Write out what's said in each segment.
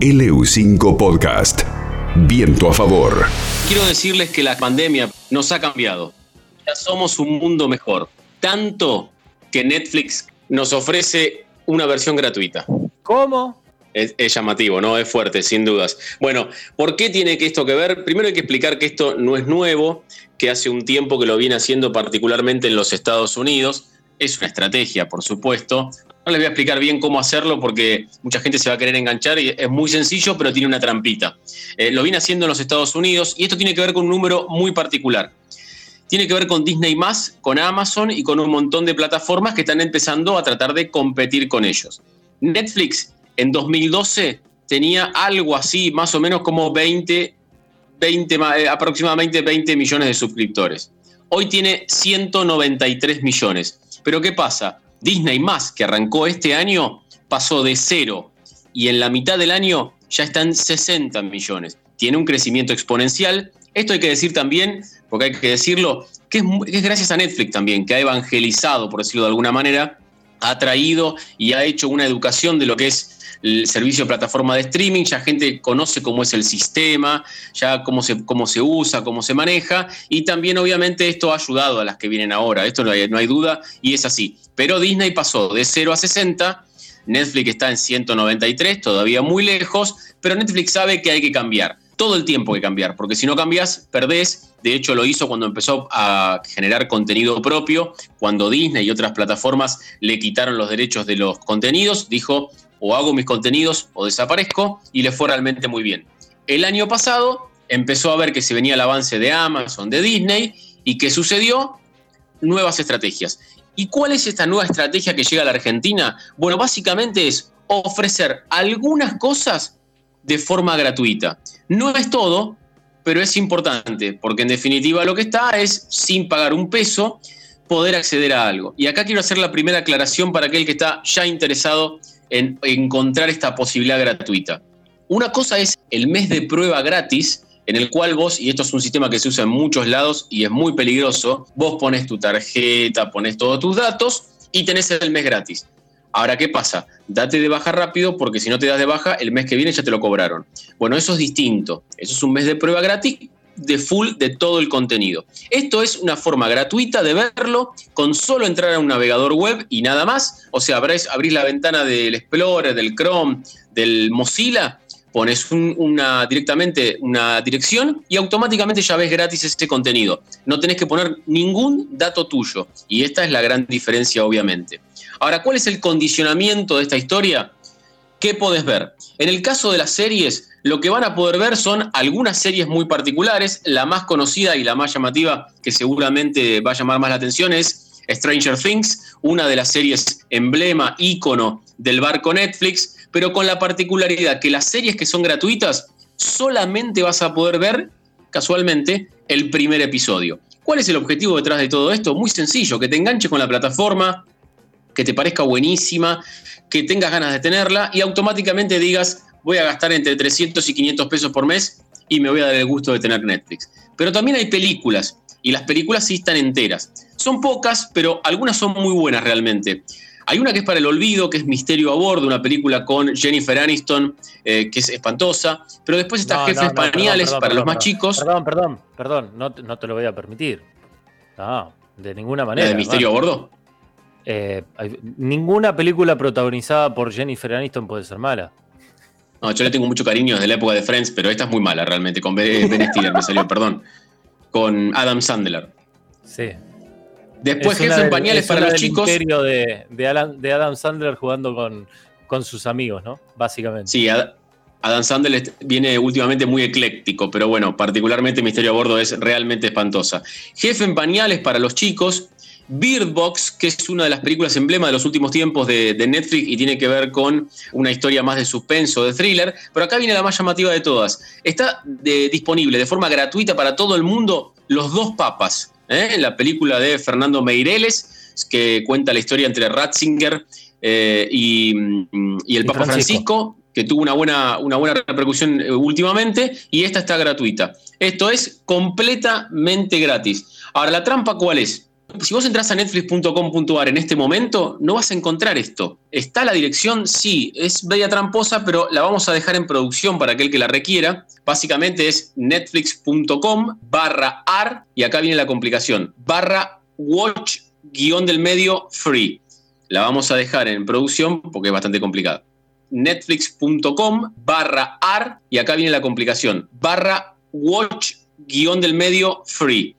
LU5 Podcast. Viento a favor. Quiero decirles que la pandemia nos ha cambiado. Ya somos un mundo mejor. Tanto que Netflix nos ofrece una versión gratuita. ¿Cómo? Es, es, llamativo, ¿no? Es fuerte, sin dudas. Bueno, ¿por qué tiene que esto que ver? Primero hay que explicar que esto no es nuevo, que hace un tiempo que lo viene haciendo particularmente en los Estados Unidos. Es una estrategia, por supuesto. No les voy a explicar bien cómo hacerlo porque mucha gente se va a querer enganchar y es muy sencillo, pero tiene una trampita. Eh, lo viene haciendo en los Estados Unidos y esto tiene que ver con un número muy particular. Tiene que ver con Disney con Amazon y con un montón de plataformas que están empezando a tratar de competir con ellos. Netflix en 2012 tenía algo así, más o menos como 20, 20 eh, aproximadamente 20 millones de suscriptores. Hoy tiene 193 millones. Pero ¿qué pasa? Disney más, que arrancó este año, pasó de cero y en la mitad del año ya están 60 millones. Tiene un crecimiento exponencial. Esto hay que decir también, porque hay que decirlo, que es, que es gracias a Netflix también, que ha evangelizado, por decirlo de alguna manera, ha traído y ha hecho una educación de lo que es el servicio de plataforma de streaming, ya gente conoce cómo es el sistema, ya cómo se, cómo se usa, cómo se maneja, y también obviamente esto ha ayudado a las que vienen ahora, esto no hay, no hay duda, y es así. Pero Disney pasó de 0 a 60, Netflix está en 193, todavía muy lejos, pero Netflix sabe que hay que cambiar. Todo el tiempo hay que cambiar, porque si no cambias, perdés. De hecho, lo hizo cuando empezó a generar contenido propio, cuando Disney y otras plataformas le quitaron los derechos de los contenidos, dijo, o hago mis contenidos o desaparezco, y le fue realmente muy bien. El año pasado empezó a ver que se venía el avance de Amazon, de Disney, y ¿qué sucedió? Nuevas estrategias. ¿Y cuál es esta nueva estrategia que llega a la Argentina? Bueno, básicamente es ofrecer algunas cosas de forma gratuita. No es todo, pero es importante, porque en definitiva lo que está es, sin pagar un peso, poder acceder a algo. Y acá quiero hacer la primera aclaración para aquel que está ya interesado en encontrar esta posibilidad gratuita. Una cosa es el mes de prueba gratis, en el cual vos, y esto es un sistema que se usa en muchos lados y es muy peligroso, vos pones tu tarjeta, pones todos tus datos y tenés el mes gratis. Ahora, ¿qué pasa? Date de baja rápido porque si no te das de baja, el mes que viene ya te lo cobraron. Bueno, eso es distinto. Eso es un mes de prueba gratis de full de todo el contenido. Esto es una forma gratuita de verlo con solo entrar a un navegador web y nada más. O sea, abrís, abrís la ventana del Explorer, del Chrome, del Mozilla, pones una, directamente una dirección y automáticamente ya ves gratis este contenido. No tenés que poner ningún dato tuyo. Y esta es la gran diferencia, obviamente. Ahora, ¿cuál es el condicionamiento de esta historia? ¿Qué podés ver? En el caso de las series, lo que van a poder ver son algunas series muy particulares. La más conocida y la más llamativa, que seguramente va a llamar más la atención, es Stranger Things, una de las series emblema, ícono del barco Netflix, pero con la particularidad que las series que son gratuitas solamente vas a poder ver, casualmente, el primer episodio. ¿Cuál es el objetivo detrás de todo esto? Muy sencillo, que te enganches con la plataforma, que te parezca buenísima, que tengas ganas de tenerla y automáticamente digas, voy a gastar entre 300 y 500 pesos por mes y me voy a dar el gusto de tener Netflix. Pero también hay películas y las películas sí están enteras. Son pocas, pero algunas son muy buenas realmente. Hay una que es para el olvido, que es Misterio a Bordo, una película con Jennifer Aniston, eh, que es espantosa. Pero después está Jefes no, Pañales para los más chicos. Perdón, perdón, perdón, no, te lo voy a permitir. No, de ninguna manera. ¿De Misterio a Bordo? Eh, hay, ninguna película protagonizada por Jennifer Aniston puede ser mala. No, yo le tengo mucho cariño desde la época de Friends, pero esta es muy mala realmente. Con Ben Stiller me salió, perdón. Con Adam Sandler. Sí. Después Jefe en pañales para los chicos. De, de, Alan, de Adam Sandler jugando con, con sus amigos, ¿no? Básicamente. Sí, Adam Sandler viene últimamente muy ecléctico, pero bueno, particularmente Misterio a Bordo es realmente espantosa. Jefe en pañales para los chicos. Bird Box, que es una de las películas emblema de los últimos tiempos de, de, Netflix y tiene que ver con una historia más de suspenso, de thriller, pero acá viene la más llamativa de todas. Está de, disponible de forma gratuita para todo el mundo Los dos papas, ¿eh? la película de Fernando Meireles, que cuenta la historia entre Ratzinger eh, y, y, el y Papa Francisco. Francisco. que tuvo una buena, una buena repercusión eh, últimamente, y esta está gratuita. Esto es completamente gratis. Ahora, ¿la trampa cuál es? Si vos entras a netflix.com.ar en este momento, no vas a encontrar esto. ¿Está la dirección? Sí, es media tramposa, pero la vamos a dejar en producción para aquel que la requiera. Básicamente es netflix.com barra ar, y acá viene la complicación, barra watch guion del medio free. La vamos a dejar en producción porque es bastante complicado. Netflix.com barra ar, y acá viene la complicación, barra watch guion del medio free.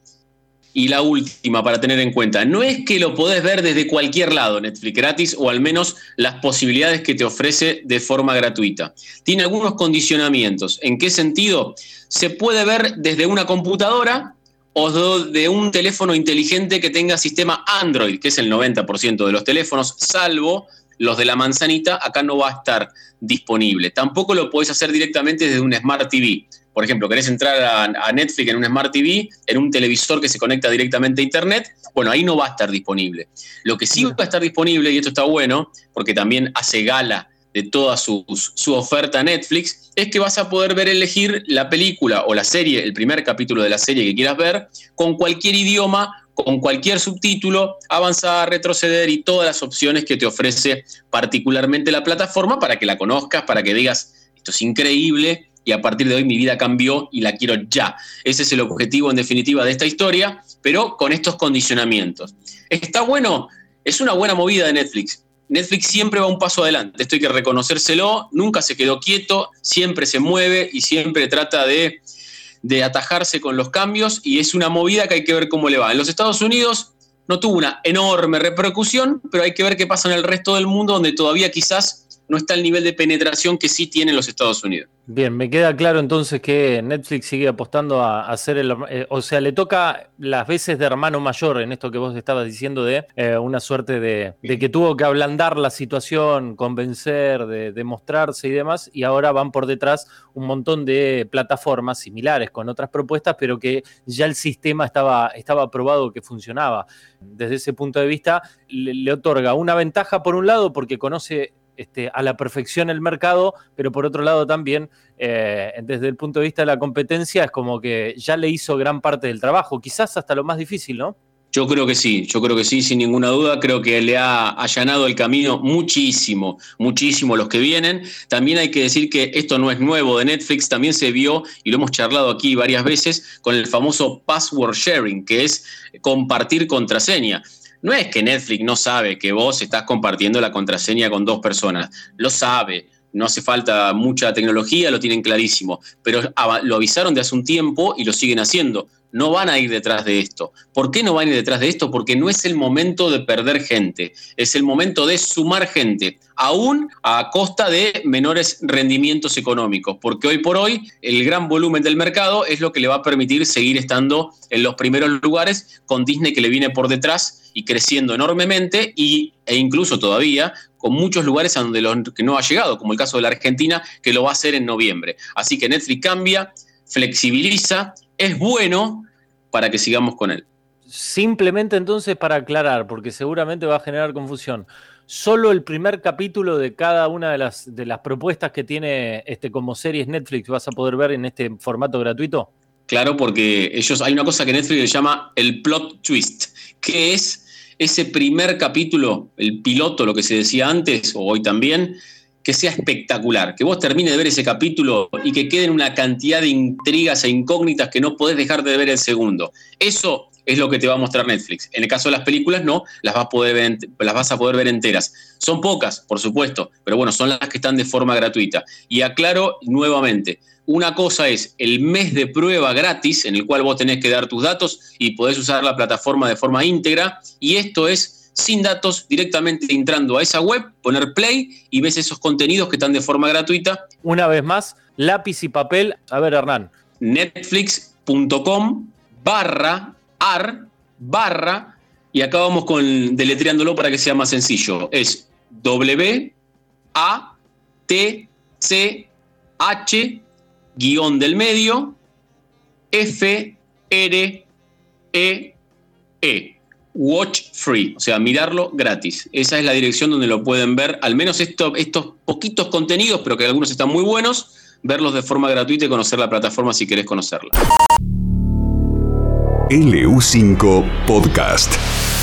Y la última para tener en cuenta, no es que lo podés ver desde cualquier lado Netflix gratis o al menos las posibilidades que te ofrece de forma gratuita. Tiene algunos condicionamientos. ¿En qué sentido? Se puede ver desde una computadora o de un teléfono inteligente que tenga sistema Android, que es el 90% de los teléfonos, salvo los de la manzanita, acá no va a estar disponible. Tampoco lo podés hacer directamente desde un Smart TV. Por ejemplo, querés entrar a, Netflix en un Smart TV, en un televisor que se conecta directamente a Internet, bueno, ahí no va a estar disponible. Lo que sí va a estar disponible, y esto está bueno, porque también hace gala de toda su, su, oferta Netflix, es que vas a poder ver elegir la película o la serie, el primer capítulo de la serie que quieras ver, con cualquier idioma, con cualquier subtítulo, avanzar, retroceder y todas las opciones que te ofrece particularmente la plataforma para que la conozcas, para que digas, esto es increíble, y a partir de hoy mi vida cambió y la quiero ya. Ese es el objetivo en definitiva de esta historia, pero con estos condicionamientos. ¿Está bueno? Es una buena movida de Netflix. Netflix siempre va un paso adelante, esto hay que reconocérselo, nunca se quedó quieto, siempre se mueve y siempre trata de, de atajarse con los cambios y es una movida que hay que ver cómo le va. En los Estados Unidos no tuvo una enorme repercusión, pero hay que ver qué pasa en el resto del mundo donde todavía quizás no está el nivel de penetración que sí tienen los Estados Unidos. Bien, me queda claro entonces que Netflix sigue apostando a hacer el... Eh, o sea, le toca las veces de hermano mayor en esto que vos estabas diciendo de eh, una suerte de, que tuvo que ablandar la situación, convencer, de y demás, y ahora van por detrás un montón de plataformas similares con otras propuestas, pero que ya el sistema estaba, estaba probado que funcionaba. Desde ese punto de vista, le otorga una ventaja por un lado porque conoce este, a la perfección el mercado, pero por otro lado también, eh, desde el punto de vista de la competencia, es como que ya le hizo gran parte del trabajo, quizás hasta lo más difícil, ¿no? Yo creo que sí, yo creo que sí, sin ninguna duda. Creo que le ha allanado el camino muchísimo, muchísimo los que vienen. También hay que decir que esto no es nuevo de Netflix, también se vio, y lo hemos charlado aquí varias veces, con el famoso password sharing, que es compartir contraseña. No es que Netflix no sabe que vos estás compartiendo la contraseña con dos personas, lo sabe, no hace falta mucha tecnología, lo tienen clarísimo, pero lo avisaron de hace un tiempo y lo siguen haciendo. No van a ir detrás de esto. ¿Por qué no van a ir detrás de esto? Porque no es el momento de perder gente, es el momento de sumar gente, aún a costa de menores rendimientos económicos, porque hoy por hoy el gran volumen del mercado es lo que le va a permitir seguir estando en los primeros lugares con Disney que le viene por detrás y creciendo enormemente y, e incluso todavía con muchos lugares a donde lo, que no ha llegado, como el caso de la Argentina, que lo va a hacer en noviembre. Así que Netflix cambia, flexibiliza, es bueno para que sigamos con él. Simplemente entonces para aclarar, porque seguramente va a generar confusión. Solo el primer capítulo de cada una de las, de las propuestas que tiene este, como series Netflix vas a poder ver en este formato gratuito. Claro, porque ellos hay una cosa que Netflix le llama el plot twist, que es ese primer capítulo, el piloto, lo que se decía antes, o hoy también, que sea espectacular, que vos termines de ver ese capítulo y que queden una cantidad de intrigas e incógnitas que no podés dejar de ver el segundo. Eso es lo que te va a mostrar Netflix. En el caso de las películas, no, las vas, a poder ver, las vas a poder ver enteras. Son pocas, por supuesto, pero bueno, son las que están de forma gratuita. Y aclaro nuevamente, una cosa es el mes de prueba gratis, en el cual vos tenés que dar tus datos y podés usar la plataforma de forma íntegra. Y esto es sin datos, directamente entrando a esa web, poner play y ves esos contenidos que están de forma gratuita. Una vez más, lápiz y papel. A ver, Hernán. Netflix.com barra ar barra, y acá vamos con deletreándolo para que sea más sencillo. Es W A T C H guion del medio, F, R, E, E. Watch Free, o sea, mirarlo gratis. Esa es la dirección donde lo pueden ver, al menos estos poquitos contenidos, pero que algunos están muy buenos, verlos de forma gratuita y conocer la plataforma si querés conocerla. LU5 Podcast.